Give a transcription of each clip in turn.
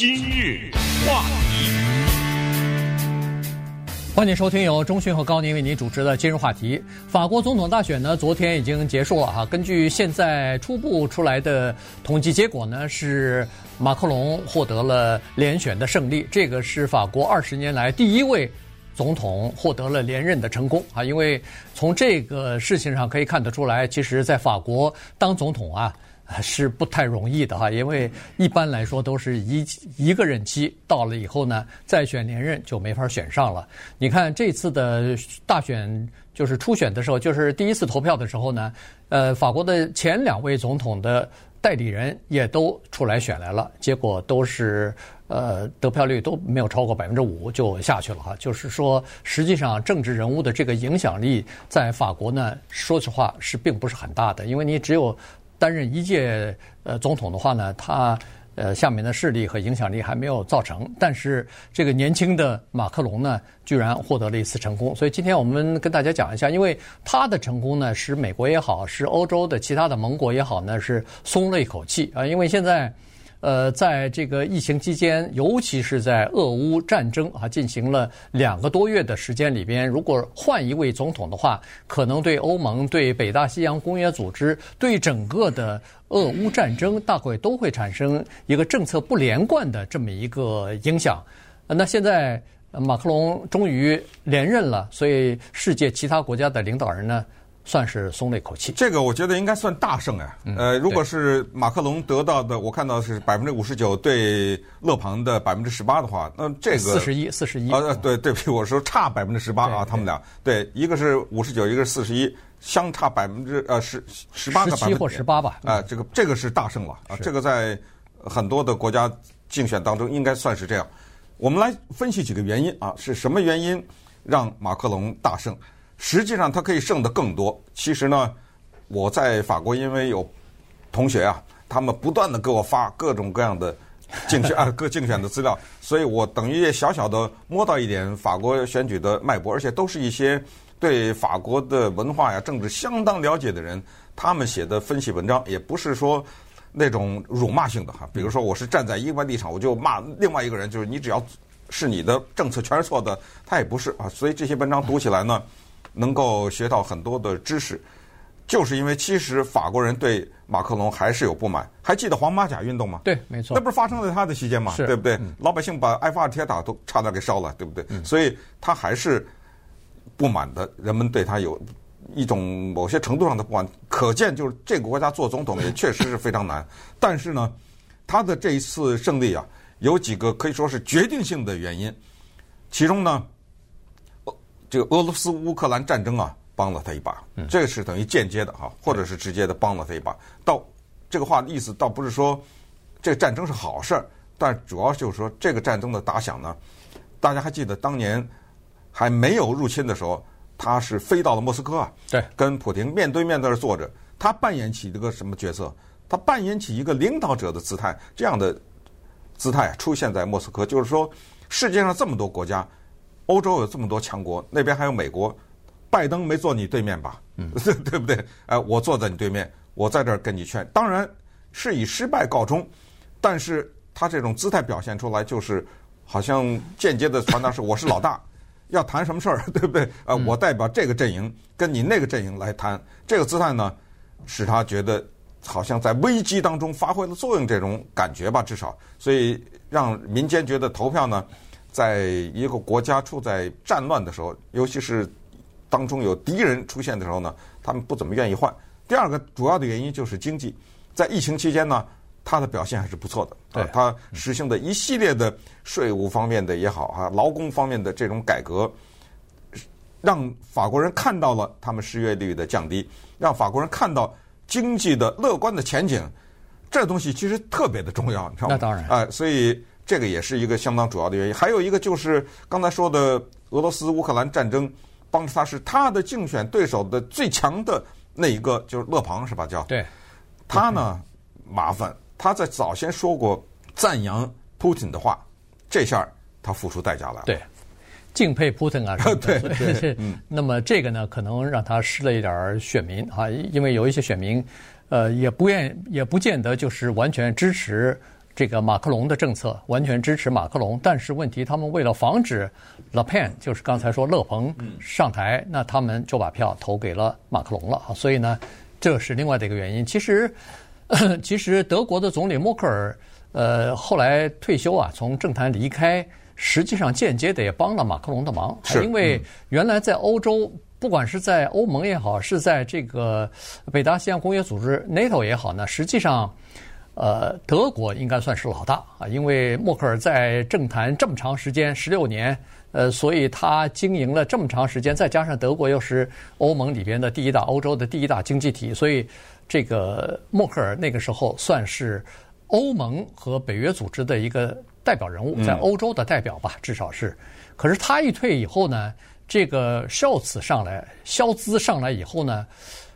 今日话题，欢迎收听由中讯和高宁为您主持的今日话题。法国总统大选呢，昨天已经结束了哈。根据现在初步出来的统计结果呢，是马克龙获得了连选的胜利。这个是法国二十年来第一位总统获得了连任的成功啊。因为从这个事情上可以看得出来，其实在法国当总统啊。是不太容易的哈，因为一般来说都是一一个任期到了以后呢，再选连任就没法选上了。你看这次的大选，就是初选的时候，就是第一次投票的时候呢，呃，法国的前两位总统的代理人也都出来选来了，结果都是呃得票率都没有超过百分之五就下去了哈。就是说，实际上政治人物的这个影响力在法国呢，说实话是并不是很大的，因为你只有。担任一届呃总统的话呢，他呃下面的势力和影响力还没有造成，但是这个年轻的马克龙呢，居然获得了一次成功。所以今天我们跟大家讲一下，因为他的成功呢，使美国也好，使欧洲的其他的盟国也好呢，是松了一口气啊，因为现在。呃，在这个疫情期间，尤其是在俄乌战争啊进行了两个多月的时间里边，如果换一位总统的话，可能对欧盟、对北大西洋公约组织、对整个的俄乌战争，大概都会产生一个政策不连贯的这么一个影响。那现在马克龙终于连任了，所以世界其他国家的领导人呢，算是松了一口气，这个我觉得应该算大胜哎。呃，如果是马克龙得到的，我看到是百分之五十九对勒庞的百分之十八的话，那这个四十一，四十一。啊，对，对不起，我说差百分之十八啊，他们俩对，一个是五十九，一个是四十一，相差百分之呃十十八个百分点。十七或十八吧。啊，这个这个是大胜了啊，这个在很多的国家竞选当中应该算是这样。我们来分析几个原因啊，是什么原因让马克龙大胜？实际上他可以胜得更多。其实呢，我在法国因为有同学啊，他们不断地给我发各种各样的竞选 啊各竞选的资料，所以我等于也小小的摸到一点法国选举的脉搏，而且都是一些对法国的文化呀、政治相当了解的人，他们写的分析文章也不是说那种辱骂性的哈。比如说我是站在一个立场，我就骂另外一个人，就是你只要是你的政策全是错的，他也不是啊。所以这些文章读起来呢。能够学到很多的知识，就是因为其实法国人对马克龙还是有不满。还记得黄马甲运动吗？对，没错，那不是发生在他的期间吗？对不对？嗯、老百姓把埃菲尔铁塔都差点给烧了，对不对？嗯、所以他还是不满的，人们对他有一种某些程度上的不满。可见，就是这个国家做总统也确实是非常难。但是呢，他的这一次胜利啊，有几个可以说是决定性的原因，其中呢。这个俄罗斯乌克兰战争啊，帮了他一把，这个是等于间接的哈，或者是直接的帮了他一把。到这个话的意思倒不是说这个战争是好事儿，但主要就是说这个战争的打响呢，大家还记得当年还没有入侵的时候，他是飞到了莫斯科啊，对，跟普京面对面在那儿坐着，他扮演起一个什么角色？他扮演起一个领导者的姿态，这样的姿态出现在莫斯科，就是说世界上这么多国家。欧洲有这么多强国，那边还有美国，拜登没坐你对面吧？嗯，对不对？哎，我坐在你对面，我在这儿跟你劝，当然是以失败告终，但是他这种姿态表现出来，就是好像间接的传达是我是老大，要谈什么事儿，对不对？啊，我代表这个阵营跟你那个阵营来谈，这个姿态呢，使他觉得好像在危机当中发挥了作用，这种感觉吧，至少，所以让民间觉得投票呢。在一个国家处在战乱的时候，尤其是当中有敌人出现的时候呢，他们不怎么愿意换。第二个主要的原因就是经济，在疫情期间呢，它的表现还是不错的。对，它实行的一系列的税务方面的也好哈，劳工方面的这种改革，让法国人看到了他们失业率的降低，让法国人看到经济的乐观的前景。这东西其实特别的重要，你知道吗？那当然。哎，所以。这个也是一个相当主要的原因，还有一个就是刚才说的俄罗斯乌克兰战争，帮助他是他的竞选对手的最强的那一个，就是勒庞是吧？叫对，他呢麻烦，他在早先说过赞扬普京的话，这下他付出代价了。对，敬佩普京啊，对对。那么这个呢，可能让他失了一点选民啊，因为有一些选民，呃，也不愿也不见得就是完全支持。这个马克龙的政策，完全支持马克龙。但是问题，他们为了防止 Le Pen，就是刚才说勒庞上台，那他们就把票投给了马克龙了。所以呢，这是另外的一个原因。其实，其实德国的总理默克尔，呃，后来退休啊，从政坛离开，实际上间接的也帮了马克龙的忙，是因为原来在欧洲，不管是在欧盟也好，是在这个北大西洋公约组织 NATO 也好呢，实际上。呃，德国应该算是老大啊，因为默克尔在政坛这么长时间，十六年，呃，所以他经营了这么长时间，再加上德国又是欧盟里边的第一大、欧洲的第一大经济体，所以这个默克尔那个时候算是欧盟和北约组织的一个代表人物，在欧洲的代表吧，至少是。可是他一退以后呢，这个肖茨上来，肖兹上来以后呢，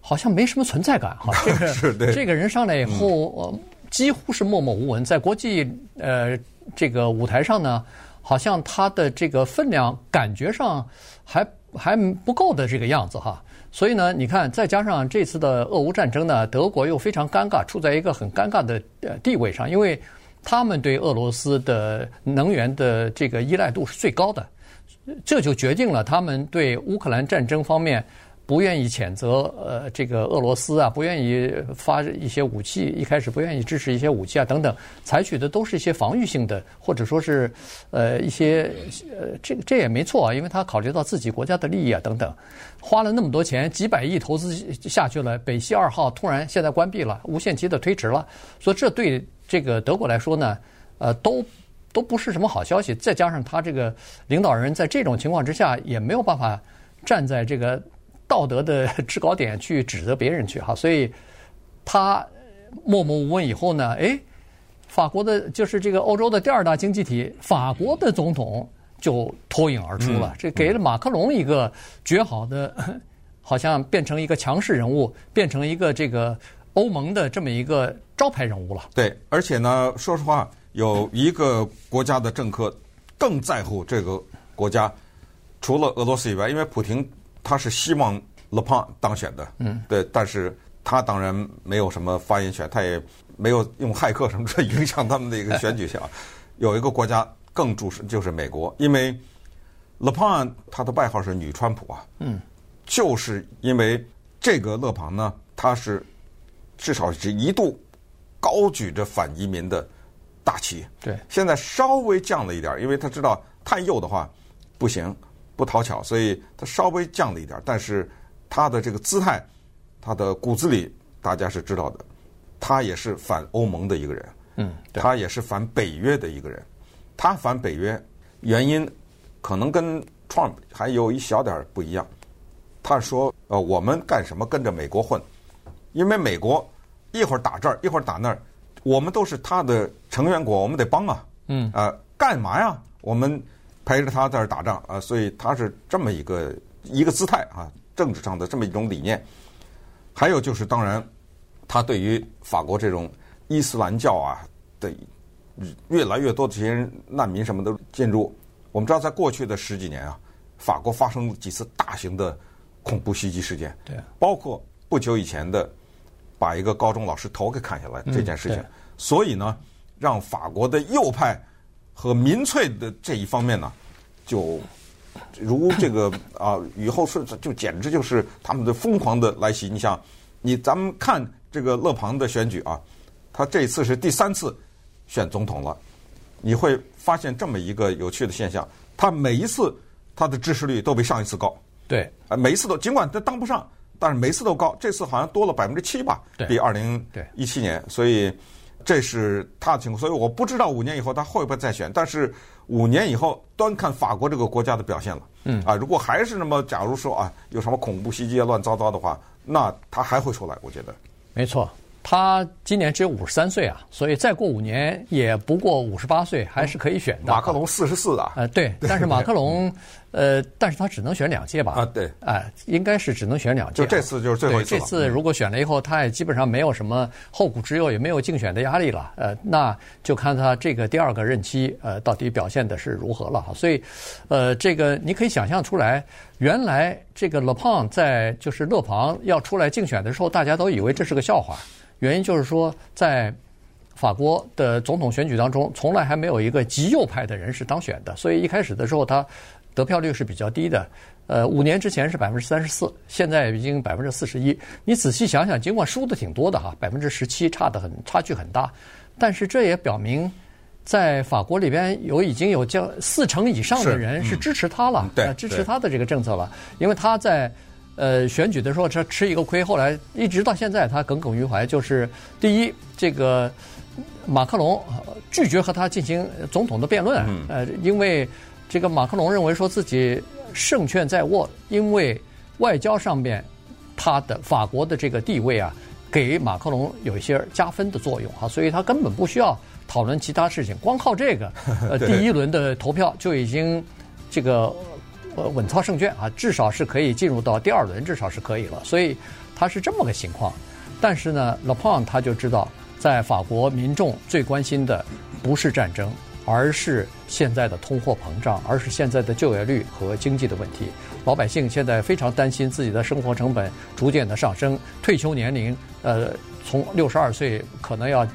好像没什么存在感哈，这个 这个人上来以后。几乎是默默无闻，在国际呃这个舞台上呢，好像他的这个分量感觉上还还不够的这个样子哈。所以呢，你看，再加上这次的俄乌战争呢，德国又非常尴尬，处在一个很尴尬的呃地位上，因为他们对俄罗斯的能源的这个依赖度是最高的，这就决定了他们对乌克兰战争方面。不愿意谴责呃这个俄罗斯啊，不愿意发一些武器，一开始不愿意支持一些武器啊等等，采取的都是一些防御性的，或者说是呃一些呃这这也没错啊，因为他考虑到自己国家的利益啊等等，花了那么多钱几百亿投资下去了，北溪二号突然现在关闭了，无限期的推迟了，所以这对这个德国来说呢，呃都都不是什么好消息。再加上他这个领导人在这种情况之下也没有办法站在这个。道德的制高点去指责别人去哈，所以他默默无闻以后呢，哎，法国的就是这个欧洲的第二大经济体，法国的总统就脱颖而出了，这给了马克龙一个绝好的，好像变成一个强势人物，变成一个这个欧盟的这么一个招牌人物了。对，而且呢，说实话，有一个国家的政客更在乎这个国家，除了俄罗斯以外，因为普京。他是希望勒庞当选的，嗯，对，但是他当然没有什么发言权，他也没有用骇客什么的影响他们的一个选举项。有一个国家更注视，就是美国，因为勒庞他的外号是女川普啊，嗯，就是因为这个勒庞呢，他是至少是一度高举着反移民的大旗，对，现在稍微降了一点，因为他知道太右的话不行。不讨巧，所以他稍微降了一点，但是他的这个姿态，他的骨子里大家是知道的，他也是反欧盟的一个人，嗯，他也是反北约的一个人，他反北约原因可能跟 Trump 还有一小点不一样，他说呃我们干什么跟着美国混，因为美国一会儿打这儿一会儿打那儿，我们都是他的成员国，我们得帮啊，嗯，啊干嘛呀？我们。陪着他在这儿打仗啊，所以他是这么一个一个姿态啊，政治上的这么一种理念。还有就是，当然，他对于法国这种伊斯兰教啊的越来越多的这些难民什么的进入，我们知道，在过去的十几年啊，法国发生了几次大型的恐怖袭击事件，对，包括不久以前的把一个高中老师头给砍下来这件事情，所以呢，让法国的右派和民粹的这一方面呢。就如这个啊，雨后春笋，就简直就是他们的疯狂的来袭。你想，你咱们看这个勒庞的选举啊，他这次是第三次选总统了，你会发现这么一个有趣的现象：他每一次他的支持率都比上一次高。对，啊，每一次都尽管他当不上，但是每次都高。这次好像多了百分之七吧，比二零一七年。所以这是他的情况。所以我不知道五年以后他会不会再选，但是。五年以后，端看法国这个国家的表现了。嗯啊，如果还是那么，假如说啊，有什么恐怖袭击啊、乱糟糟的话，那他还会出来。我觉得，没错。他今年只有五十三岁啊，所以再过五年也不过五十八岁，还是可以选的。马克龙四十四啊，呃，对，但是马克龙，呃，但是他只能选两届吧？啊，对，哎，应该是只能选两届。就这次就是最后一次。这次如果选了以后，他也基本上没有什么后顾之忧，也没有竞选的压力了。呃，那就看他这个第二个任期，呃，到底表现的是如何了。所以，呃，这个你可以想象出来，原来这个勒庞在就是勒庞要出来竞选的时候，大家都以为这是个笑话。原因就是说，在法国的总统选举当中，从来还没有一个极右派的人士当选的，所以一开始的时候他得票率是比较低的。呃，五年之前是百分之三十四，现在已经百分之四十一。你仔细想想，尽管输的挺多的哈，百分之十七，差得很，差距很大，但是这也表明，在法国里边有已经有将四成以上的人是支持他了，对，支持他的这个政策了，因为他在呃选举的时候他吃一个亏，后来一直到现在他耿耿于怀，就是第一，这个马克龙拒绝和他进行总统的辩论，呃，因为这个马克龙认为说自己。胜券在握，因为外交上面，他的法国的这个地位啊，给马克龙有一些加分的作用啊，所以他根本不需要讨论其他事情，光靠这个，呃，第一轮的投票就已经这个呃稳操胜券啊，至少是可以进入到第二轮，至少是可以了，所以他是这么个情况。但是呢，Le Pen 他就知道，在法国民众最关心的不是战争。而是现在的通货膨胀，而是现在的就业率和经济的问题。老百姓现在非常担心自己的生活成本逐渐的上升，退休年龄呃从六十二岁可能要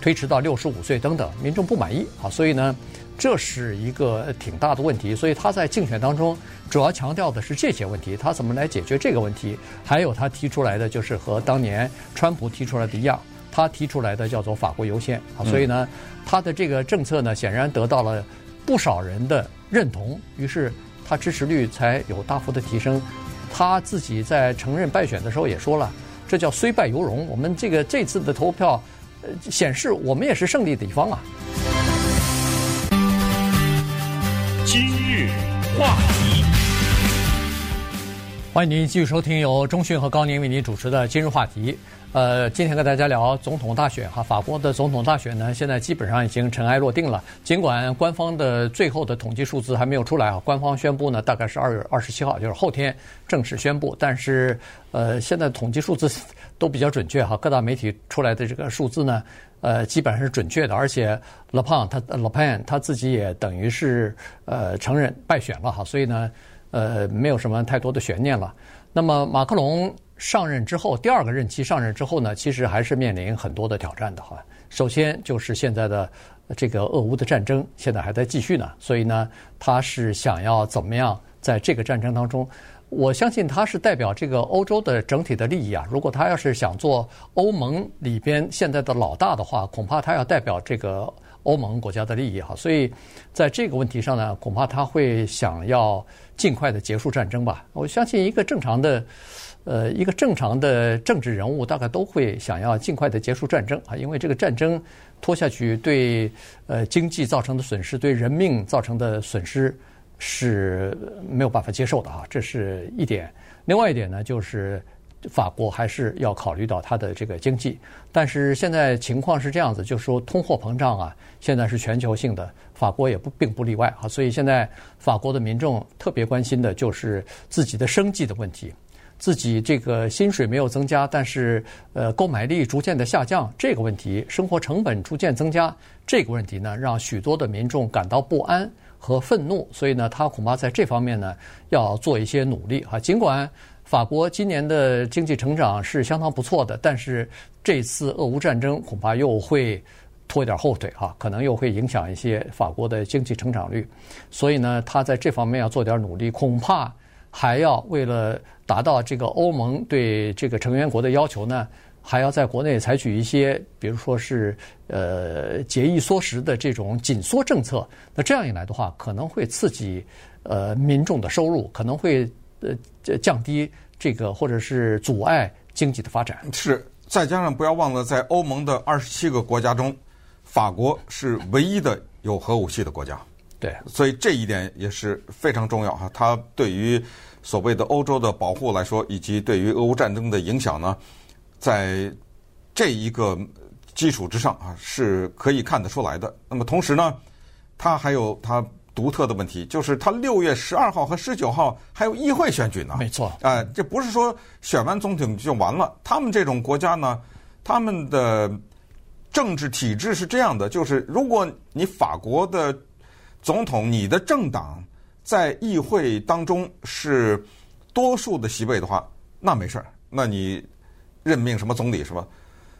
推迟到六十五岁等等，民众不满意啊，所以呢，这是一个挺大的问题。所以他在竞选当中主要强调的是这些问题，他怎么来解决这个问题？还有他提出来的就是和当年川普提出来的一样。他提出来的叫做“法国优先”啊，所以呢，他的这个政策呢，显然得到了不少人的认同，于是他支持率才有大幅的提升。他自己在承认败选的时候也说了，这叫虽败犹荣。我们这个这次的投票，呃，显示我们也是胜利的一方啊。今日话题，欢迎您继续收听由中讯和高宁为您主持的《今日话题》。呃，今天跟大家聊总统大选哈，法国的总统大选呢，现在基本上已经尘埃落定了。尽管官方的最后的统计数字还没有出来啊，官方宣布呢，大概是二月二十七号，就是后天正式宣布。但是，呃，现在统计数字都比较准确哈，各大媒体出来的这个数字呢，呃，基本上是准确的。而且，Le Pen 他 Le Pen 他自己也等于是呃承认败选了哈，所以呢，呃，没有什么太多的悬念了。那么，马克龙。上任之后，第二个任期上任之后呢，其实还是面临很多的挑战的哈。首先就是现在的这个俄乌的战争，现在还在继续呢，所以呢，他是想要怎么样在这个战争当中，我相信他是代表这个欧洲的整体的利益啊。如果他要是想做欧盟里边现在的老大的话，恐怕他要代表这个欧盟国家的利益哈。所以在这个问题上呢，恐怕他会想要尽快的结束战争吧。我相信一个正常的。呃，一个正常的政治人物大概都会想要尽快的结束战争啊，因为这个战争拖下去对呃经济造成的损失，对人命造成的损失是没有办法接受的啊，这是一点。另外一点呢，就是法国还是要考虑到它的这个经济，但是现在情况是这样子，就是说通货膨胀啊，现在是全球性的，法国也不并不例外啊，所以现在法国的民众特别关心的就是自己的生计的问题。自己这个薪水没有增加，但是呃购买力逐渐的下降，这个问题，生活成本逐渐增加，这个问题呢，让许多的民众感到不安和愤怒，所以呢，他恐怕在这方面呢要做一些努力啊。尽管法国今年的经济成长是相当不错的，但是这次俄乌战争恐怕又会拖一点后腿哈，可能又会影响一些法国的经济成长率，所以呢，他在这方面要做点努力，恐怕。还要为了达到这个欧盟对这个成员国的要求呢，还要在国内采取一些，比如说是呃节衣缩食的这种紧缩政策。那这样一来的话，可能会刺激呃民众的收入，可能会呃降低这个或者是阻碍经济的发展。是，再加上不要忘了，在欧盟的二十七个国家中，法国是唯一的有核武器的国家。对，所以这一点也是非常重要哈。它对于所谓的欧洲的保护来说，以及对于俄乌战争的影响呢，在这一个基础之上啊，是可以看得出来的。那么同时呢，它还有它独特的问题，就是它六月十二号和十九号还有议会选举呢。没错，哎，这不是说选完总统就完了。他们这种国家呢，他们的政治体制是这样的，就是如果你法国的总统，你的政党在议会当中是多数的席位的话，那没事儿，那你任命什么总理是吧？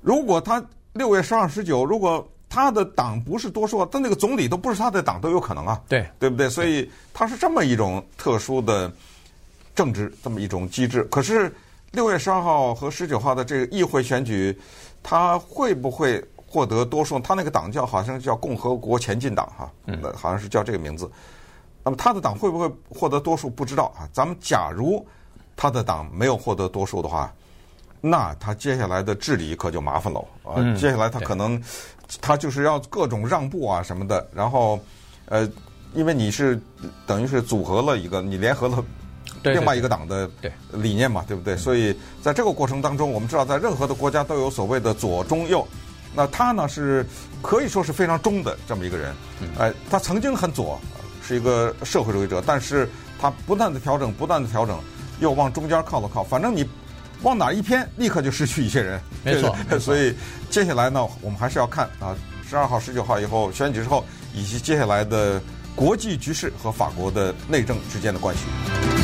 如果他六月十二、十九，如果他的党不是多数，他那个总理都不是他的党都有可能啊，对对不对？所以他是这么一种特殊的政治，这么一种机制。可是六月十二号和十九号的这个议会选举，他会不会获得多数？他那个党叫好像叫共和国前进党哈，嗯，好像是叫这个名字。那么他的党会不会获得多数？不知道啊。咱们假如他的党没有获得多数的话。那他接下来的治理可就麻烦了啊！嗯、接下来他可能他就是要各种让步啊什么的，然后呃，因为你是等于是组合了一个，你联合了另外一个党的理念嘛，对不对？所以在这个过程当中，我们知道在任何的国家都有所谓的左中右，那他呢是可以说是非常中的这么一个人，哎，他曾经很左，是一个社会主义者，但是他不断的调整，不断的调整，又往中间靠了靠，反正你。往哪一偏，立刻就失去一些人。没错，没错。所以接下来呢，我们还是要看啊，十二号、十九号以后选举之后，以及接下来的国际局势和法国的内政之间的关系。